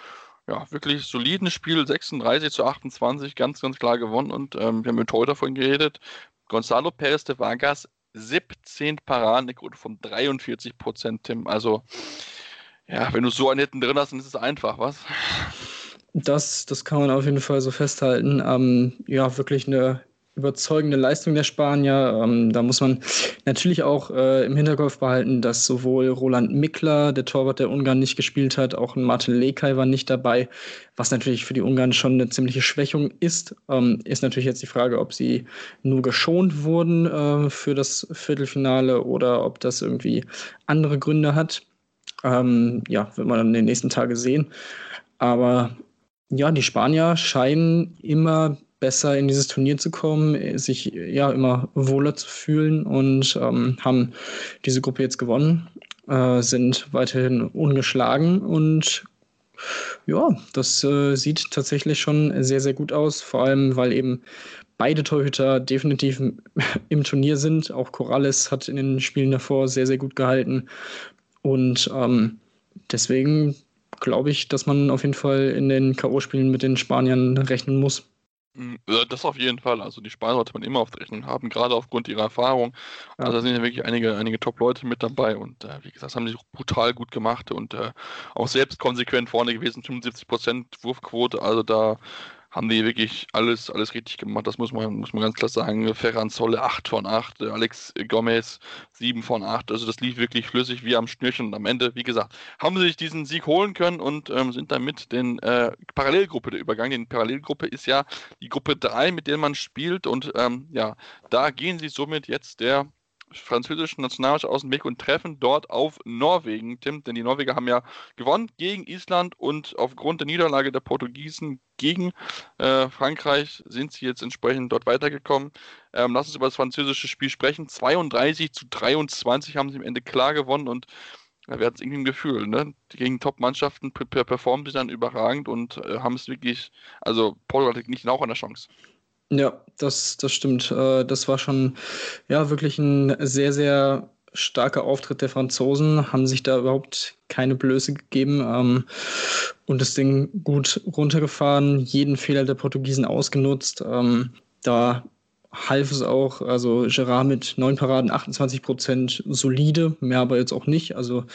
ja, wirklich soliden Spiel, 36 zu 28, ganz, ganz klar gewonnen. Und ähm, wir haben mit heute davon geredet, Gonzalo Pérez de Vargas 17 Paraden, eine Quote von 43 Prozent, Tim. Also, ja, wenn du so einen hinten drin hast, dann ist es einfach, was? Das, das kann man auf jeden Fall so festhalten. Ähm, ja, wirklich eine überzeugende Leistung der Spanier. Ähm, da muss man natürlich auch äh, im Hinterkopf behalten, dass sowohl Roland Mickler, der Torwart der Ungarn, nicht gespielt hat, auch Martin Lekay war nicht dabei, was natürlich für die Ungarn schon eine ziemliche Schwächung ist. Ähm, ist natürlich jetzt die Frage, ob sie nur geschont wurden äh, für das Viertelfinale oder ob das irgendwie andere Gründe hat. Ähm, ja, wird man dann in den nächsten Tagen sehen. Aber ja, die Spanier scheinen immer besser in dieses Turnier zu kommen, sich ja immer wohler zu fühlen und ähm, haben diese Gruppe jetzt gewonnen, äh, sind weiterhin ungeschlagen und ja, das äh, sieht tatsächlich schon sehr, sehr gut aus, vor allem weil eben beide Torhüter definitiv im Turnier sind. Auch Corrales hat in den Spielen davor sehr, sehr gut gehalten und ähm, deswegen glaube ich, dass man auf jeden Fall in den K.O.-Spielen mit den Spaniern rechnen muss. Hm, das auf jeden Fall. Also die Spanier sollte man immer auf der Rechnung haben, gerade aufgrund ihrer Erfahrung. Also da sind ja wirklich einige, einige Top-Leute mit dabei und äh, wie gesagt, das haben sie brutal gut gemacht und äh, auch selbst konsequent vorne gewesen, 75% Wurfquote. Also da haben die wirklich alles, alles richtig gemacht. Das muss man, muss man ganz klar sagen. Ferran Zolle 8 von 8, Alex Gomez 7 von 8. Also das lief wirklich flüssig wie am Schnürchen. Und am Ende, wie gesagt, haben sie sich diesen Sieg holen können und ähm, sind damit den äh, Parallelgruppe der Übergang. Die Parallelgruppe ist ja die Gruppe 3, mit der man spielt. Und ähm, ja, da gehen sie somit jetzt der französischen Nationalmannschaft aus dem Weg und treffen dort auf Norwegen, Tim, denn die Norweger haben ja gewonnen gegen Island und aufgrund der Niederlage der Portugiesen gegen äh, Frankreich sind sie jetzt entsprechend dort weitergekommen. Ähm, lass uns über das französische Spiel sprechen. 32 zu 23 haben sie am Ende klar gewonnen und ja, wir hatten es irgendwie im Gefühl, ne? Gegen Top-Mannschaften performen sie dann überragend und äh, haben es wirklich, also Portugal hat nicht auch eine Chance. Ja, das, das stimmt. Äh, das war schon ja wirklich ein sehr, sehr starker Auftritt der Franzosen, haben sich da überhaupt keine Blöße gegeben ähm, und das Ding gut runtergefahren, jeden Fehler der Portugiesen ausgenutzt. Ähm, da half es auch, also Gerard mit neun Paraden, 28 Prozent solide, mehr aber jetzt auch nicht. Also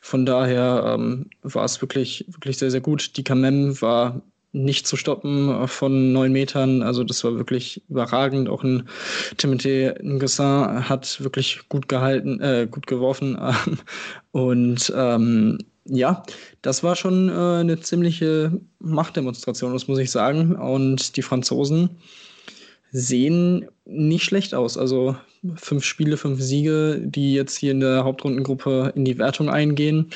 von daher ähm, war es wirklich, wirklich sehr, sehr gut. Die Kamem war nicht zu stoppen von neun Metern. Also das war wirklich überragend. Auch ein Timothy Ngessin hat wirklich gut gehalten, äh, gut geworfen. Und ähm, ja, das war schon äh, eine ziemliche Machtdemonstration, das muss ich sagen. Und die Franzosen sehen nicht schlecht aus. Also fünf Spiele, fünf Siege, die jetzt hier in der Hauptrundengruppe in die Wertung eingehen.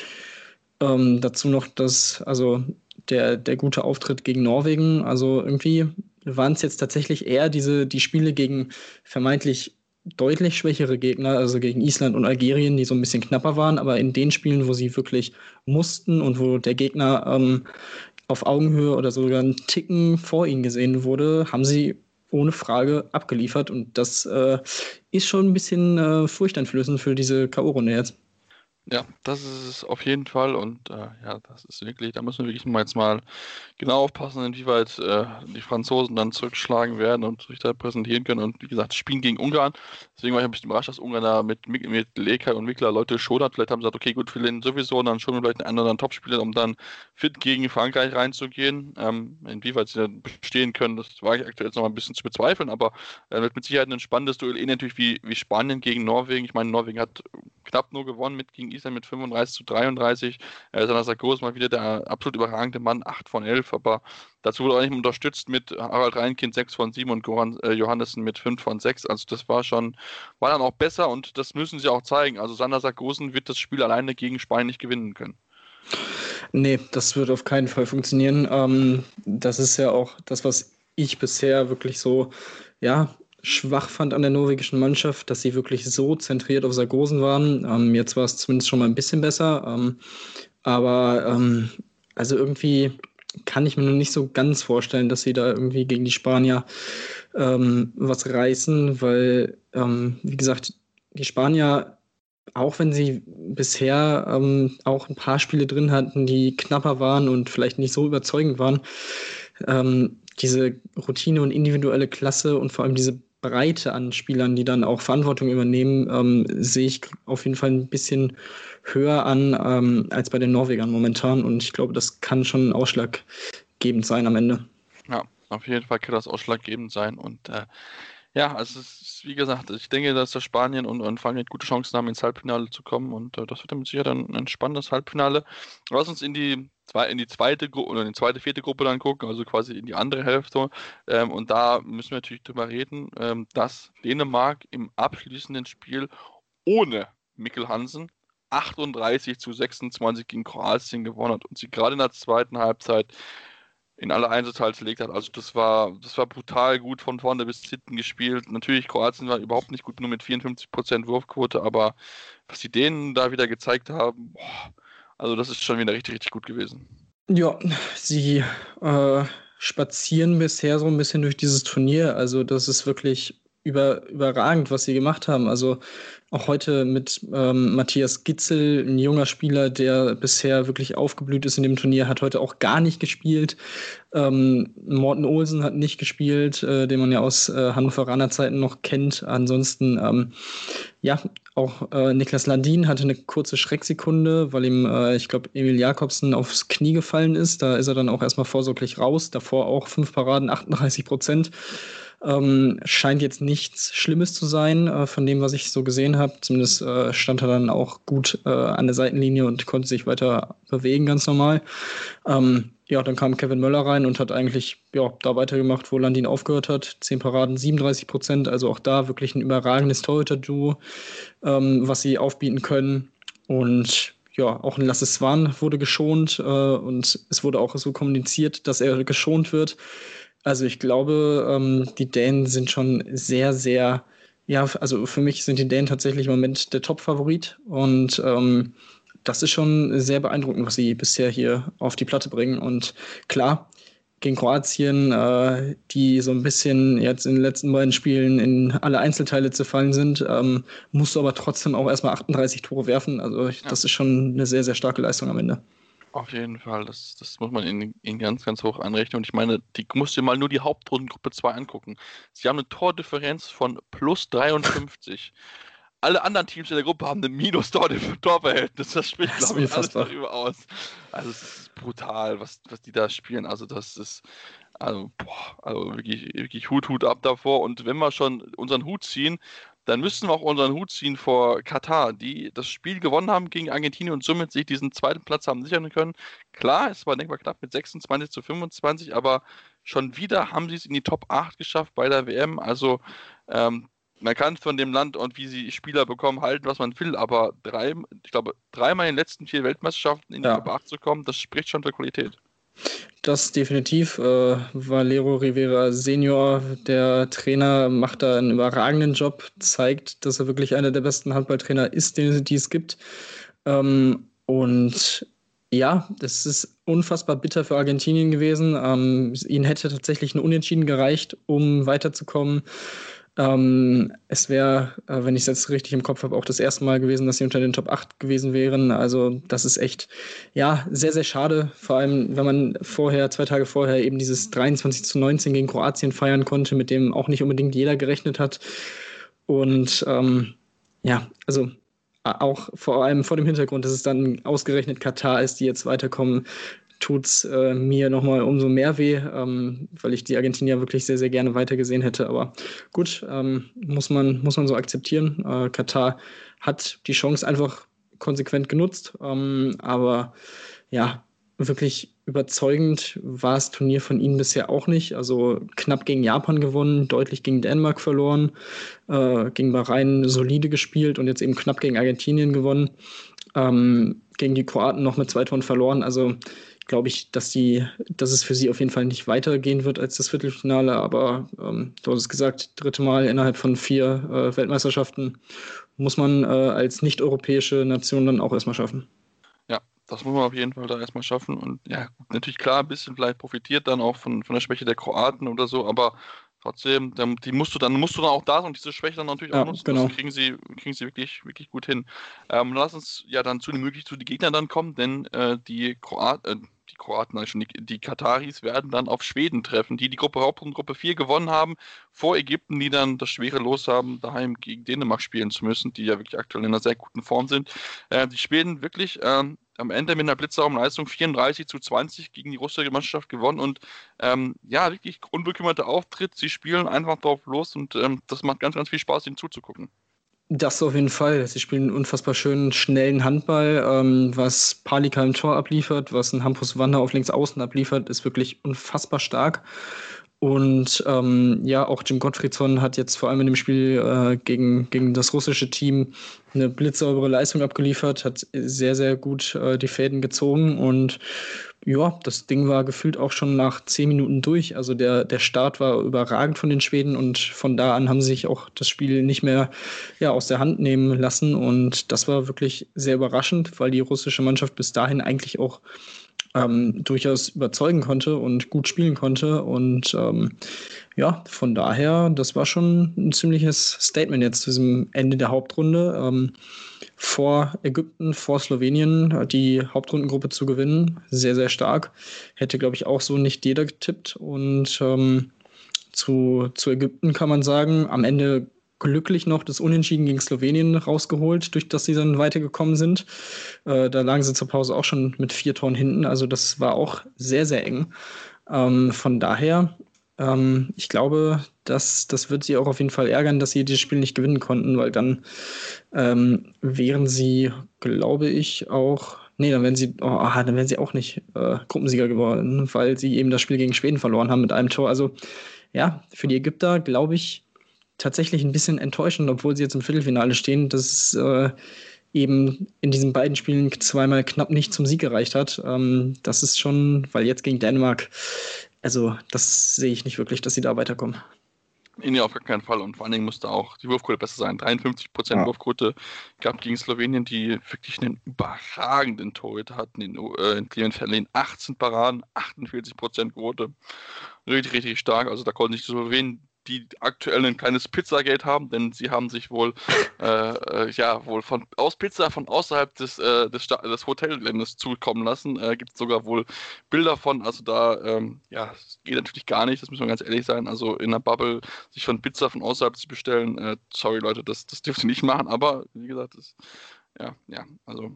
Ähm, dazu noch das, also der, der gute Auftritt gegen Norwegen. Also irgendwie waren es jetzt tatsächlich eher diese, die Spiele gegen vermeintlich deutlich schwächere Gegner, also gegen Island und Algerien, die so ein bisschen knapper waren, aber in den Spielen, wo sie wirklich mussten und wo der Gegner ähm, auf Augenhöhe oder sogar einen Ticken vor ihnen gesehen wurde, haben sie ohne Frage abgeliefert und das äh, ist schon ein bisschen äh, furchteinflößend für diese K.O.-Runde jetzt. Ja, das ist es auf jeden Fall und äh, ja, das ist wirklich, da müssen wir wirklich mal jetzt mal genau aufpassen, inwieweit äh, die Franzosen dann zurückschlagen werden und sich da präsentieren können und wie gesagt, spielen gegen Ungarn. Deswegen war ich ein bisschen überrascht, dass Ungarn da mit, mit Lekay und Wickler Leute schodert. Vielleicht haben sie gesagt, okay, gut, wir lehnen sowieso und dann schon vielleicht einen anderen Topspieler, um dann fit gegen Frankreich reinzugehen. Ähm, inwieweit sie dann bestehen können, das war ich aktuell jetzt noch mal ein bisschen zu bezweifeln, aber äh, wird mit Sicherheit ein spannendes Duell, eh natürlich wie, wie Spanien gegen Norwegen. Ich meine, Norwegen hat knapp nur gewonnen mit gegen Island mit 35 zu 33. Äh, Sarko ist mal wieder der absolut überragende Mann, 8 von 11, aber dazu wurde auch nicht unterstützt mit Harald Reinkind 6 von 7 und Goran äh, Johannessen mit 5 von 6. Also das war schon, war dann auch besser und das müssen sie auch zeigen. Also Sander Sargosen wird das Spiel alleine gegen Spanien nicht gewinnen können. Nee, das wird auf keinen Fall funktionieren. Ähm, das ist ja auch das, was ich bisher wirklich so, ja, schwach fand an der norwegischen Mannschaft, dass sie wirklich so zentriert auf Sargosen waren. Ähm, jetzt war es zumindest schon mal ein bisschen besser. Ähm, aber ähm, also irgendwie kann ich mir noch nicht so ganz vorstellen, dass sie da irgendwie gegen die Spanier ähm, was reißen, weil, ähm, wie gesagt, die Spanier, auch wenn sie bisher ähm, auch ein paar Spiele drin hatten, die knapper waren und vielleicht nicht so überzeugend waren, diese Routine und individuelle Klasse und vor allem diese Breite an Spielern, die dann auch Verantwortung übernehmen, ähm, sehe ich auf jeden Fall ein bisschen höher an ähm, als bei den Norwegern momentan. Und ich glaube, das kann schon ausschlaggebend sein am Ende. Ja, auf jeden Fall kann das ausschlaggebend sein. Und äh, ja, also es ist, wie gesagt, ich denke, dass der Spanien und, und Frankreich gute Chancen haben, ins Halbfinale zu kommen. Und äh, das wird dann mit Sicherheit ein spannendes Halbfinale. Lass uns in die in die zweite Gruppe oder in die zweite, vierte Gruppe dann gucken, also quasi in die andere Hälfte. Ähm, und da müssen wir natürlich drüber reden, ähm, dass Dänemark im abschließenden Spiel ohne Mikkel Hansen 38 zu 26 gegen Kroatien gewonnen hat und sie gerade in der zweiten Halbzeit in alle Einzelteile zerlegt hat. Also das war, das war brutal gut von vorne bis hinten gespielt. Natürlich, Kroatien war überhaupt nicht gut, nur mit 54% Wurfquote, aber was die Dänen da wieder gezeigt haben, boah, also das ist schon wieder richtig, richtig gut gewesen. Ja, sie äh, spazieren bisher so ein bisschen durch dieses Turnier. Also das ist wirklich über, überragend, was sie gemacht haben. Also auch heute mit ähm, Matthias Gitzel, ein junger Spieler, der bisher wirklich aufgeblüht ist in dem Turnier, hat heute auch gar nicht gespielt. Ähm, Morten Olsen hat nicht gespielt, äh, den man ja aus äh, Hannoveraner Zeiten noch kennt. Ansonsten, ähm, ja, auch äh, Niklas Landin hatte eine kurze Schrecksekunde, weil ihm, äh, ich glaube, Emil Jakobsen aufs Knie gefallen ist. Da ist er dann auch erstmal vorsorglich raus. Davor auch fünf Paraden, 38 Prozent. Ähm, scheint jetzt nichts Schlimmes zu sein, äh, von dem, was ich so gesehen habe. Zumindest äh, stand er dann auch gut äh, an der Seitenlinie und konnte sich weiter bewegen, ganz normal. Ähm, ja, dann kam Kevin Möller rein und hat eigentlich ja, da weitergemacht, wo Landin aufgehört hat. Zehn Paraden, 37 Prozent, also auch da wirklich ein überragendes Torhüter-Duo, ähm, was sie aufbieten können. Und ja, auch ein Lasse Swan wurde geschont äh, und es wurde auch so kommuniziert, dass er geschont wird. Also ich glaube, ähm, die Dänen sind schon sehr, sehr, ja, also für mich sind die Dänen tatsächlich im Moment der Top-Favorit und ähm, das ist schon sehr beeindruckend, was sie bisher hier auf die Platte bringen. Und klar, gegen Kroatien, äh, die so ein bisschen jetzt in den letzten beiden Spielen in alle Einzelteile zerfallen sind, ähm, musst du aber trotzdem auch erstmal 38 Tore werfen. Also das ist schon eine sehr, sehr starke Leistung am Ende. Auf jeden Fall, das, das muss man ihnen, ihnen ganz, ganz hoch anrechnen. Und ich meine, die musst dir mal nur die Hauptrundengruppe 2 angucken. Sie haben eine Tordifferenz von plus 53 alle anderen Teams in der Gruppe haben ein Minus-Torverhältnis. Das spricht, glaube ich, alles darüber aus. Also es ist brutal, was, was die da spielen. Also das ist also, boah, also wirklich, wirklich Hut, Hut ab davor. Und wenn wir schon unseren Hut ziehen, dann müssen wir auch unseren Hut ziehen vor Katar, die das Spiel gewonnen haben gegen Argentinien und somit sich diesen zweiten Platz haben sichern können. Klar, es war denkbar knapp mit 26 zu 25, aber schon wieder haben sie es in die Top 8 geschafft bei der WM. Also ähm, man kann von dem Land und wie sie Spieler bekommen halten, was man will, aber drei, ich glaube, dreimal in den letzten vier Weltmeisterschaften in die ja. Top 8 zu kommen, das spricht schon für Qualität. Das definitiv. Äh, Valero Rivera Senior, der Trainer, macht da einen überragenden Job, zeigt, dass er wirklich einer der besten Handballtrainer ist, den, die es gibt. Ähm, und ja, das ist unfassbar bitter für Argentinien gewesen. Ähm, ihnen hätte tatsächlich ein Unentschieden gereicht, um weiterzukommen. Ähm, es wäre, äh, wenn ich es jetzt richtig im Kopf habe, auch das erste Mal gewesen, dass sie unter den Top 8 gewesen wären. Also das ist echt, ja, sehr, sehr schade. Vor allem, wenn man vorher, zwei Tage vorher eben dieses 23 zu 19 gegen Kroatien feiern konnte, mit dem auch nicht unbedingt jeder gerechnet hat. Und ähm, ja, also auch vor allem vor dem Hintergrund, dass es dann ausgerechnet Katar ist, die jetzt weiterkommen, tut es äh, mir nochmal umso mehr weh, ähm, weil ich die Argentinier wirklich sehr, sehr gerne weitergesehen hätte. Aber gut, ähm, muss, man, muss man so akzeptieren. Äh, Katar hat die Chance einfach konsequent genutzt, ähm, aber ja, wirklich überzeugend war das Turnier von ihnen bisher auch nicht. Also knapp gegen Japan gewonnen, deutlich gegen Dänemark verloren, äh, gegen Bahrain solide gespielt und jetzt eben knapp gegen Argentinien gewonnen. Ähm, gegen die Kroaten noch mit zwei Toren verloren. Also glaube ich, dass, die, dass es für sie auf jeden Fall nicht weitergehen wird als das Viertelfinale. Aber ähm, du hast es gesagt, dritte Mal innerhalb von vier äh, Weltmeisterschaften muss man äh, als nicht-europäische Nation dann auch erstmal schaffen. Ja, das muss man auf jeden Fall da erstmal schaffen. Und ja, natürlich klar, ein bisschen vielleicht profitiert dann auch von, von der Schwäche der Kroaten oder so, aber trotzdem, die musst du dann musst du dann auch da und diese Schwäche dann natürlich ja, auch nutzen. Genau. Das kriegen sie, kriegen sie wirklich, wirklich gut hin. Ähm, lass uns ja dann zu den möglich zu den Gegnern dann kommen, denn äh, die Kroaten, äh, die Kroaten, also die, die Kataris werden dann auf Schweden treffen, die die Gruppe Hauptrunde 4 gewonnen haben, vor Ägypten, die dann das schwere Los haben, daheim gegen Dänemark spielen zu müssen, die ja wirklich aktuell in einer sehr guten Form sind. Äh, die Schweden wirklich ähm, am Ende mit einer Blitzraumleistung 34 zu 20 gegen die russische Mannschaft gewonnen und ähm, ja, wirklich unbekümmerter Auftritt. Sie spielen einfach drauf los und ähm, das macht ganz, ganz viel Spaß, ihnen zuzugucken. Das auf jeden Fall. Sie spielen unfassbar schönen, schnellen Handball. Ähm, was Palika im Tor abliefert, was ein Hampus Wander auf links außen abliefert, ist wirklich unfassbar stark. Und ähm, ja, auch Jim Gottfriedson hat jetzt vor allem in dem Spiel äh, gegen, gegen das russische Team eine blitzsaubere Leistung abgeliefert, hat sehr, sehr gut äh, die Fäden gezogen und ja, das Ding war gefühlt auch schon nach zehn Minuten durch. Also der, der Start war überragend von den Schweden und von da an haben sie sich auch das Spiel nicht mehr ja, aus der Hand nehmen lassen. Und das war wirklich sehr überraschend, weil die russische Mannschaft bis dahin eigentlich auch ähm, durchaus überzeugen konnte und gut spielen konnte. Und ähm, ja, von daher, das war schon ein ziemliches Statement jetzt zu diesem Ende der Hauptrunde. Ähm, vor Ägypten, vor Slowenien die Hauptrundengruppe zu gewinnen. Sehr, sehr stark. Hätte, glaube ich, auch so nicht jeder getippt. Und ähm, zu, zu Ägypten kann man sagen, am Ende glücklich noch das Unentschieden gegen Slowenien rausgeholt, durch das sie dann weitergekommen sind. Äh, da lagen sie zur Pause auch schon mit vier Toren hinten. Also das war auch sehr, sehr eng. Ähm, von daher Ähm, ich glaube, dass, das wird sie auch auf jeden Fall ärgern, dass sie dieses Spiel nicht gewinnen konnten, weil dann ähm, wären sie, glaube ich, auch. Nee, dann wären sie, oh, dann wären sie auch nicht äh, Gruppensieger geworden, weil sie eben das Spiel gegen Schweden verloren haben mit einem Tor. Also ja, für die Ägypter glaube ich tatsächlich ein bisschen enttäuschend, obwohl sie jetzt im Viertelfinale stehen, dass äh, eben in diesen beiden Spielen zweimal knapp nicht zum Sieg gereicht hat. Ähm, das ist schon, weil jetzt gegen Dänemark, also das sehe ich nicht wirklich, dass sie da weiterkommen. Nee, auf gar keinen Fall. Und vor allen Dingen musste auch die Wurfquote besser sein. 53% ja. Wurfquote gab gegen Slowenien, die wirklich einen überragenden Torhüter hatten. In, äh, in Clement Verlehen 18 Paraden, 48% Quote. Richtig, richtig stark. Also da konnten sich die Slowenen die aktuell ein kleines Pizzagate haben, denn sie haben sich wohl, äh, äh, ja, wohl von aus Pizza von außerhalb des, äh, des, des Hotelgeländes zukommen lassen. Äh, Gibt es sogar wohl Bilder von, also da, ähm, ja, geht natürlich gar nicht, das müssen wir ganz ehrlich sein. Also in der Bubble sich von Pizza von außerhalb zu bestellen, äh, sorry Leute, das, das dürft ihr nicht machen, aber wie gesagt, das, ja, ja, also.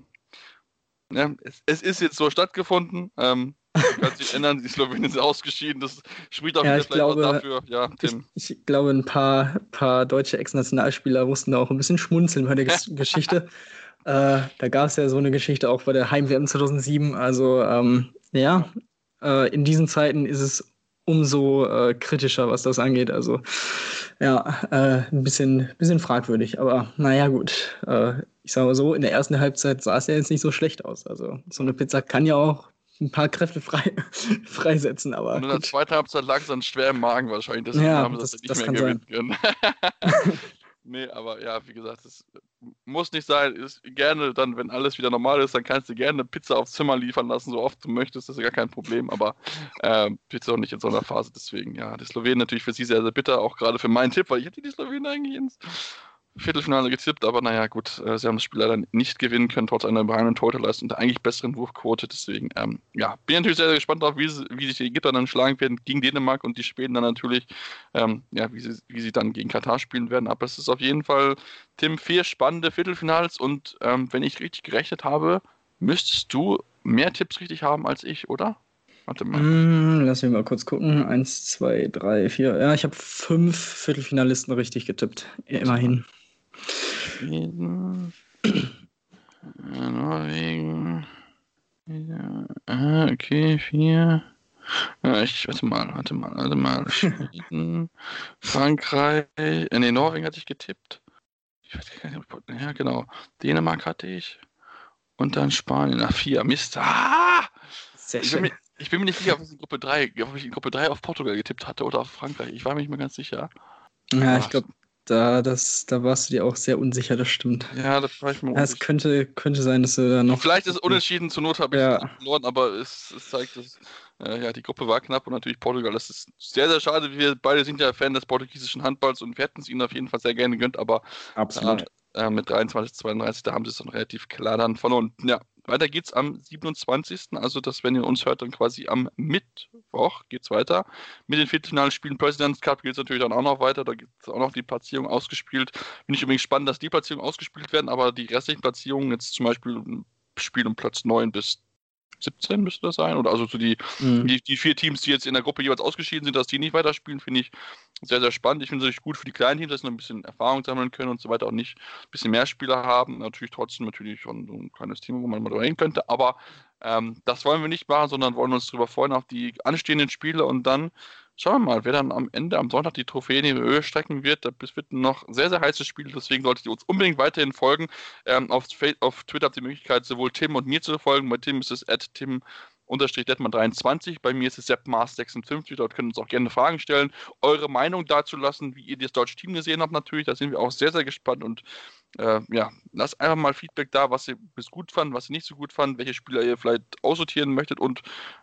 Ja, es, es ist jetzt so stattgefunden. Ähm, kann sich ändern, die Slowenien sind ausgeschieden. Das spricht auch ja, vielleicht glaube, dafür. Ja, Tim. Ich, ich, glaube, ein paar, paar deutsche Ex-Nationalspieler mussten auch ein bisschen schmunzeln bei der Geschichte. Äh, da gab es ja so eine Geschichte auch bei der Heim-WM 2007. Also, ähm, ja, äh, in diesen Zeiten ist es umso äh, kritischer, was das angeht. Also, ja, äh, ein bisschen, bisschen fragwürdig. Aber naja, gut. Äh, ich sage mal so, in der ersten Halbzeit sah es ja jetzt nicht so schlecht aus. Also, so eine Pizza kann ja auch ein paar Kräfte frei, freisetzen. Aber und in der zweiten Halbzeit lag es dann schwer im Magen wahrscheinlich, deswegen ja, haben sie das, das nicht das mehr gewinnen können. nee, aber ja, wie gesagt, das muss nicht sein. Ist gerne dann, wenn alles wieder normal ist, dann kannst du gerne eine Pizza aufs Zimmer liefern lassen, so oft du möchtest, das ist gar kein Problem. Aber äh, Pizza auch nicht in so einer Phase. Deswegen, ja, die Slowenen natürlich für sie sehr, sehr bitter, auch gerade für meinen Tipp, weil ich hätte die Slowenen eigentlich ins Viertelfinale getippt, aber naja, gut, äh, sie haben das Spiel leider nicht gewinnen können, trotz einer überragenden Torhüterleistung und der eigentlich besseren Wurfquote. Deswegen, ähm, ja, bin natürlich sehr, sehr gespannt darauf, wie, wie sich die Ägypter dann schlagen werden gegen Dänemark und die Schweden dann natürlich, ähm, ja, wie sie, wie sie dann gegen Katar spielen werden. Aber es ist auf jeden Fall, Tim, vier spannende Viertelfinals und ähm, wenn ich richtig gerechnet habe, müsstest du mehr Tipps richtig haben als ich, oder? Warte mal. Mm, lass mich mal kurz gucken. Eins, zwei, drei, vier. Ja, ich habe fünf Viertelfinalisten richtig getippt. Immerhin. Schweden, Norwegen. Ja, ah, okay, vier. Ja, ich, warte mal, warte mal, warte mal. Schweden, Frankreich, äh, nee, Norwegen hatte ich getippt. Ich weiß gar nicht, ja, genau. Dänemark hatte ich. Und dann Spanien, nach vier. Mist. Ah! Sehr ich, bin mir, ich bin mir nicht sicher, ob ich in Gruppe 3, ob ich in Gruppe 3 auf Portugal getippt hatte oder auf Frankreich. Ich war mir nicht mehr ganz sicher. Ja, ich glaube, da, das, da warst du dir auch sehr unsicher, das stimmt. Ja, das war ich mir ja, Es könnte, könnte sein, dass du da noch. Vielleicht ist es unentschieden, zur Not habe ich ja. verloren, aber es, es zeigt, dass äh, ja, die Gruppe war knapp und natürlich Portugal. Das ist sehr, sehr schade. Wir beide sind ja Fan des portugiesischen Handballs und wir hätten es ihnen auf jeden Fall sehr gerne gegönnt, aber Absolut. Äh, mit 23, 32, da haben sie es dann relativ klar dann verloren. Ja, weiter geht's am 27. Also, das, wenn ihr uns hört, dann quasi am Mittwoch geht's weiter. Mit den Viertelfinalspielen Presidents Cup geht es natürlich dann auch noch weiter. Da gibt es auch noch die Platzierung ausgespielt. Finde ich übrigens spannend, dass die Platzierungen ausgespielt werden, aber die restlichen Platzierungen, jetzt zum Beispiel Spiel um Platz 9 bis 17 müsste das sein. Oder also so die, mhm. die, die, vier Teams, die jetzt in der Gruppe jeweils ausgeschieden sind, dass die nicht weiterspielen, finde ich sehr, sehr spannend. Ich finde es natürlich gut für die kleinen Teams, dass sie noch ein bisschen Erfahrung sammeln können und so weiter, auch nicht ein bisschen mehr Spieler haben. Natürlich trotzdem natürlich schon so ein kleines Team, wo man mal drüber reden könnte. Aber ähm, das wollen wir nicht machen, sondern wollen uns darüber freuen auf die anstehenden Spiele und dann Schauen wir mal, wer dann am Ende am Sonntag die Trophäe in die Höhe strecken wird. Das wird noch sehr, sehr heißes Spiel, deswegen solltet ihr uns unbedingt weiterhin folgen. Ähm, auf, auf, Twitter habt ihr die Möglichkeit, sowohl Tim und mir zu folgen. Bei Tim ist es at Tim unterstrich Detman 23. Bei mir ist es Seppmars 56. Dort können uns auch gerne Fragen stellen, eure Meinung dazu lassen, wie ihr das deutsche Team gesehen habt natürlich. Da sind wir auch sehr, sehr gespannt und äh, ja, lasst einfach mal Feedback da, was ihr bis gut fand, was ihr nicht so gut fand, welche Spieler ihr vielleicht aussortieren möchtet und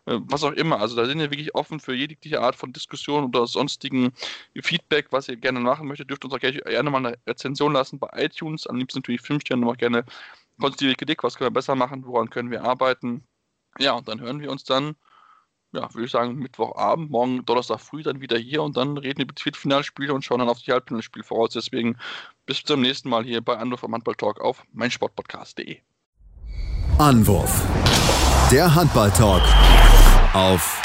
äh, was auch immer. Also da sind wir wirklich offen für jegliche Art von Diskussion oder sonstigen Feedback, was ihr gerne machen möchtet. Dürft uns auch gerne mal eine Rezension lassen bei iTunes. Am liebsten natürlich 5 Sterne, noch gerne konstruktive Kritik, was können wir besser machen, woran können wir arbeiten. Ja, und dann hören wir uns dann ja, würde ich sagen, Mittwochabend, morgen Donnerstag früh dann wieder hier und dann reden wir über die Viertelfinalspiele und schauen dann auf die Halbfinalspiele voraus. Deswegen bis zum nächsten Mal hier bei Anwurf am Handball-Talk auf meinsportpodcast.de. Anwurf. Der Handball-Talk auf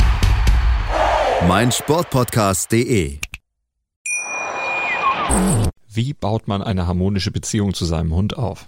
mein Sportpodcast.de. Wie baut man eine harmonische Beziehung zu seinem Hund auf?